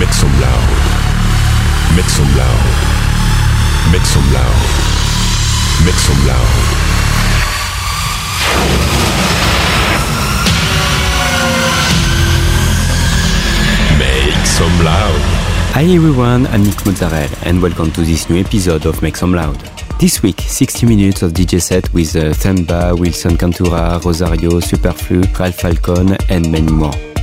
Make some loud. Make some loud. Make some loud. Make some loud. Make some loud. Hi everyone, I'm Nick Mozzarella and welcome to this new episode of Make Some Loud. This week, 60 minutes of DJ set with uh, Themba, Wilson Kentura, Rosario, Superflu, Ralph Falcon and many more.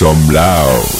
Some loud.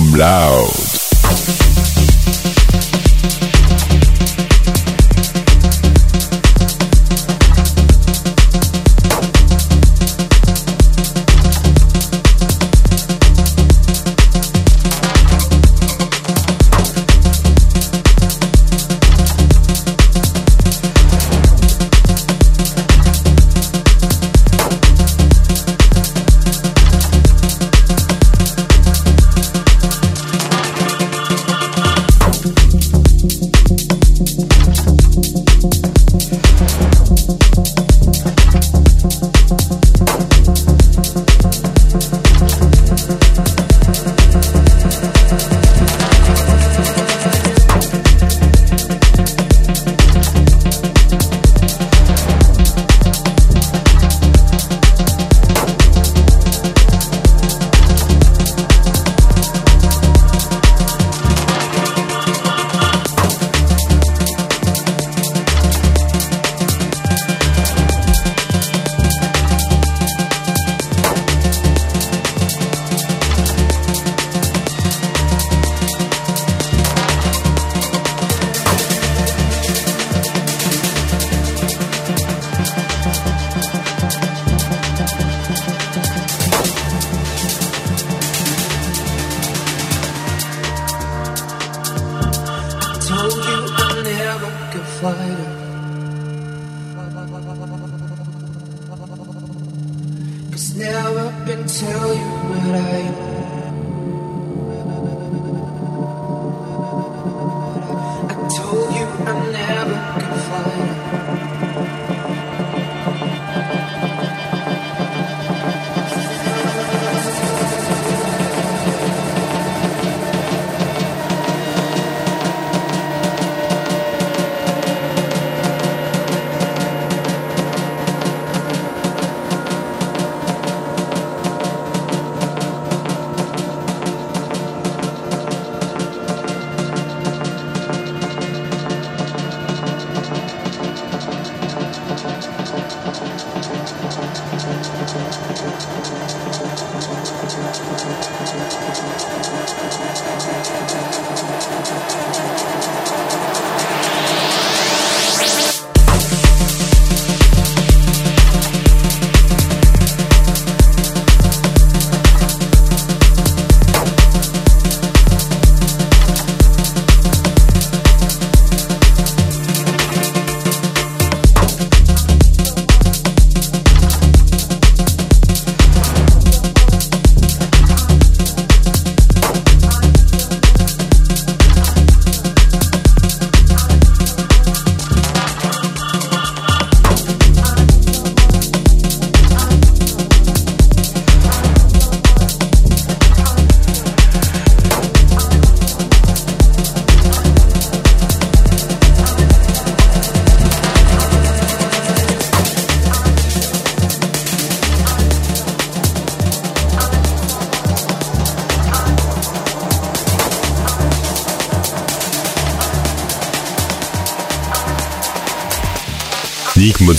Some loud.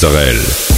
Mozzarella.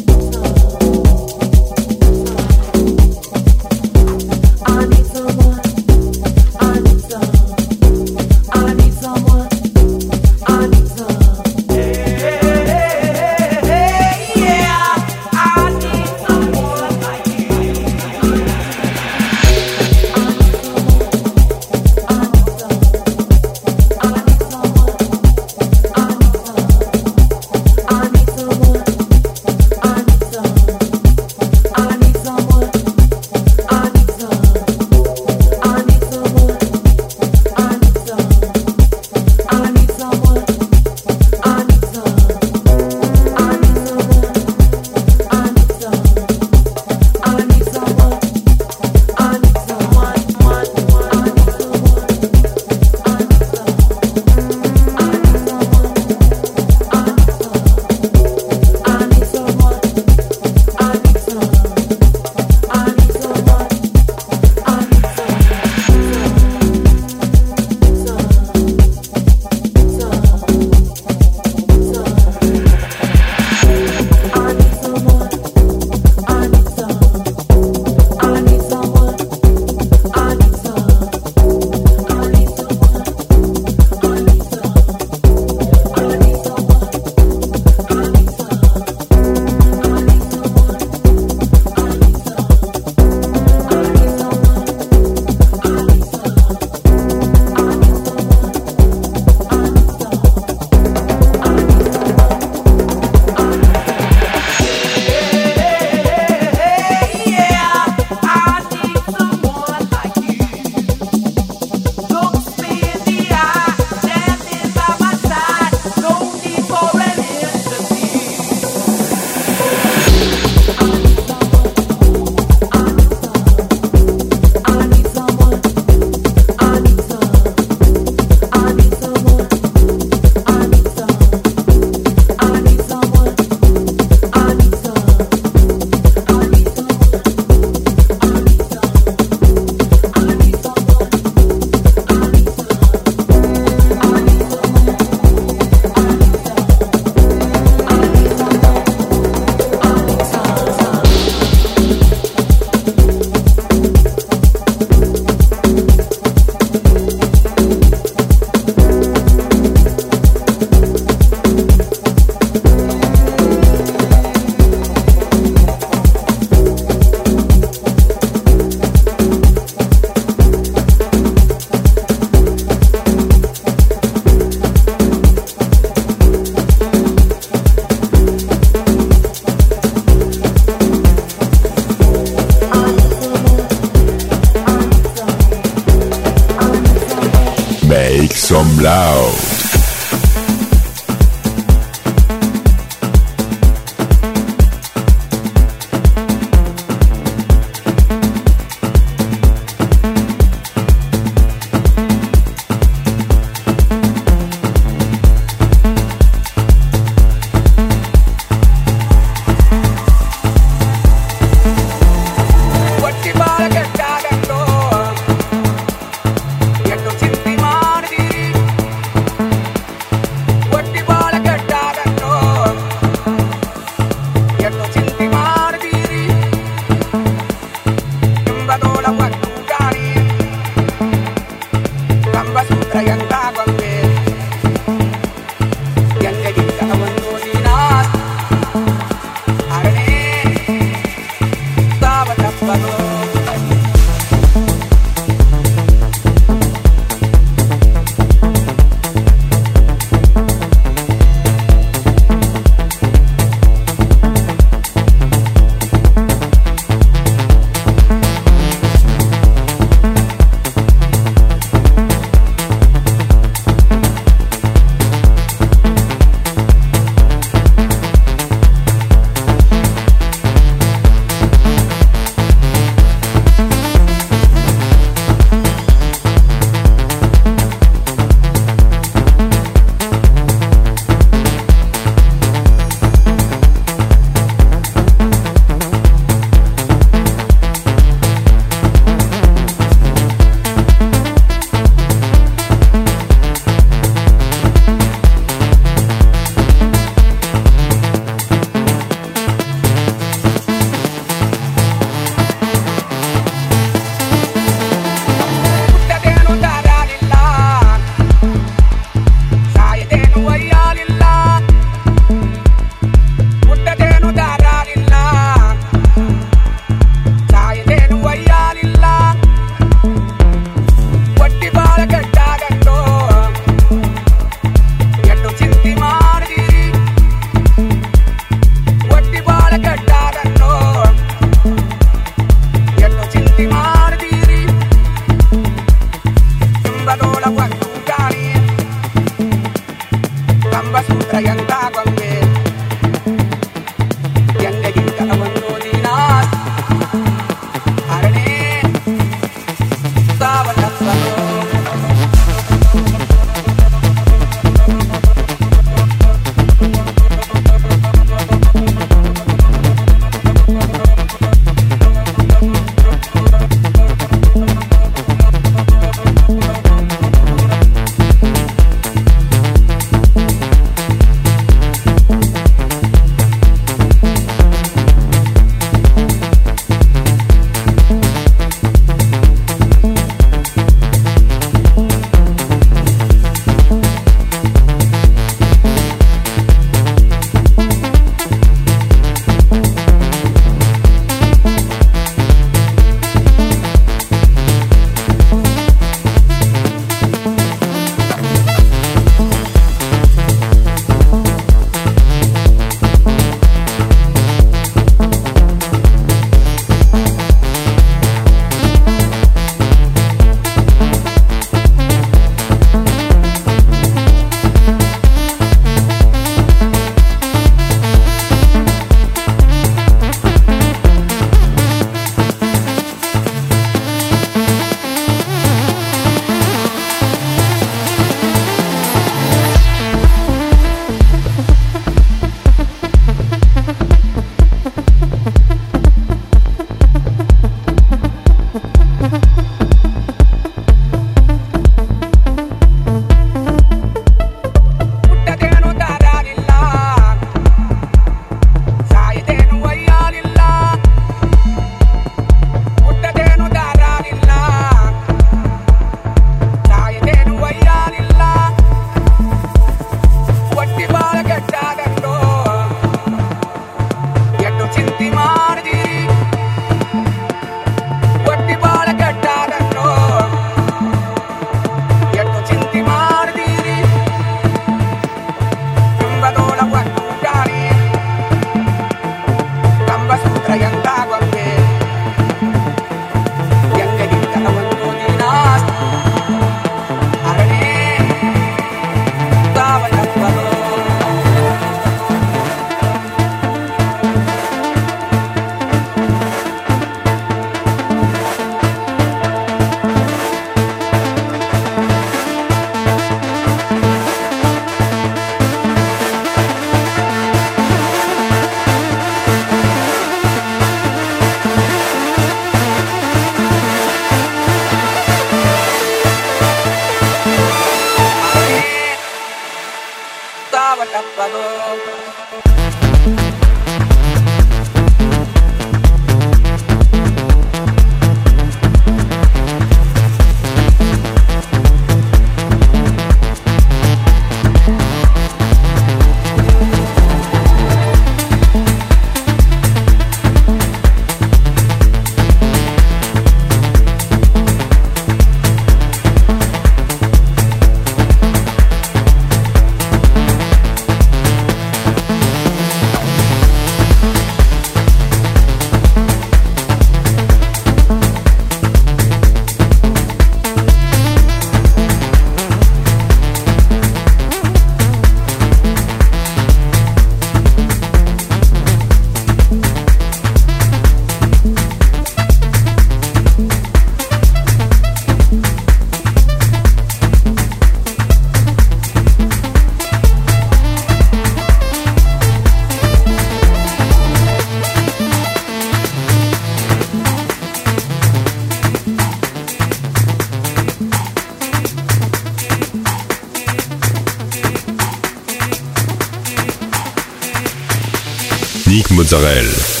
Mozzarella.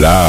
Some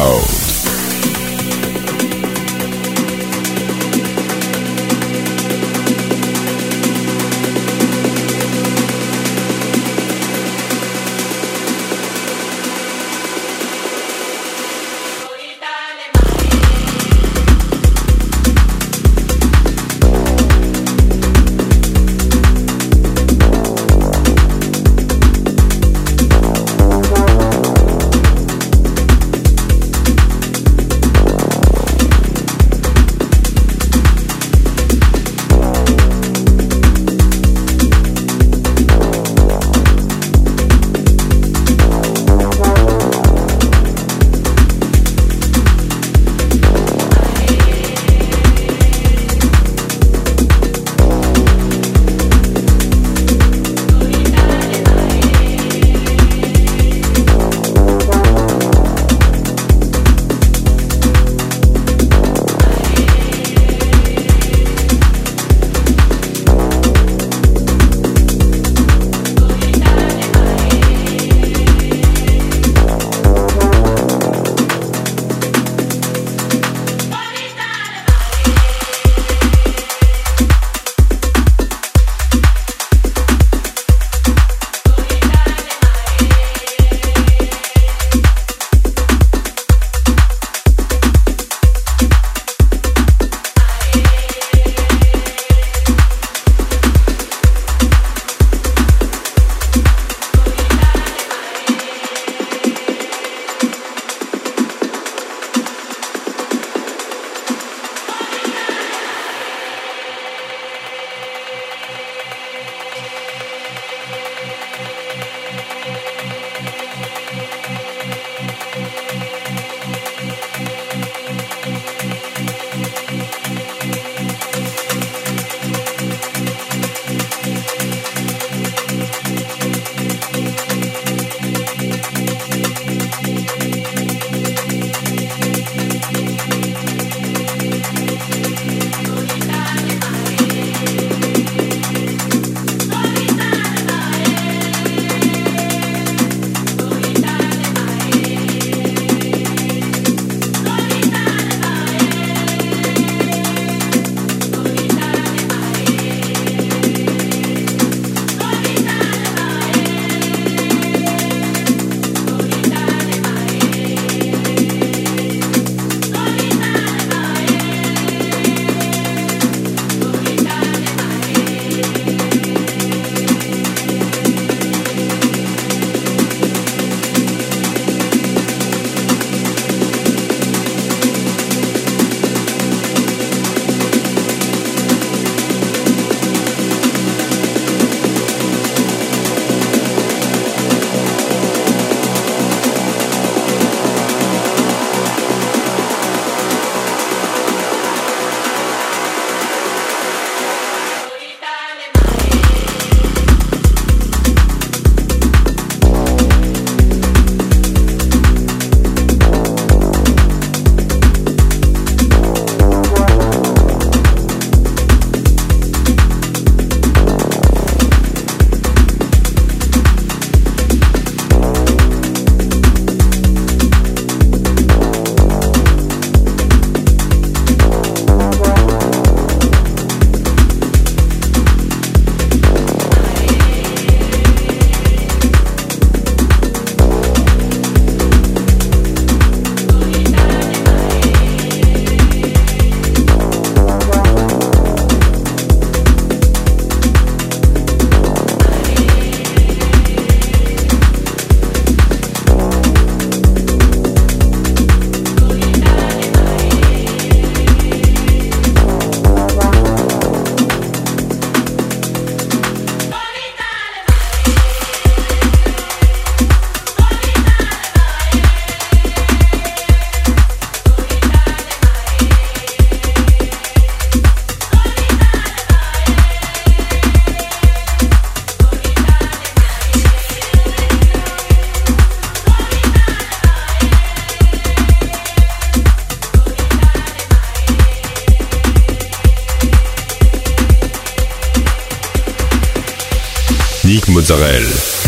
Mozzarella.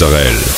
Mozzarella.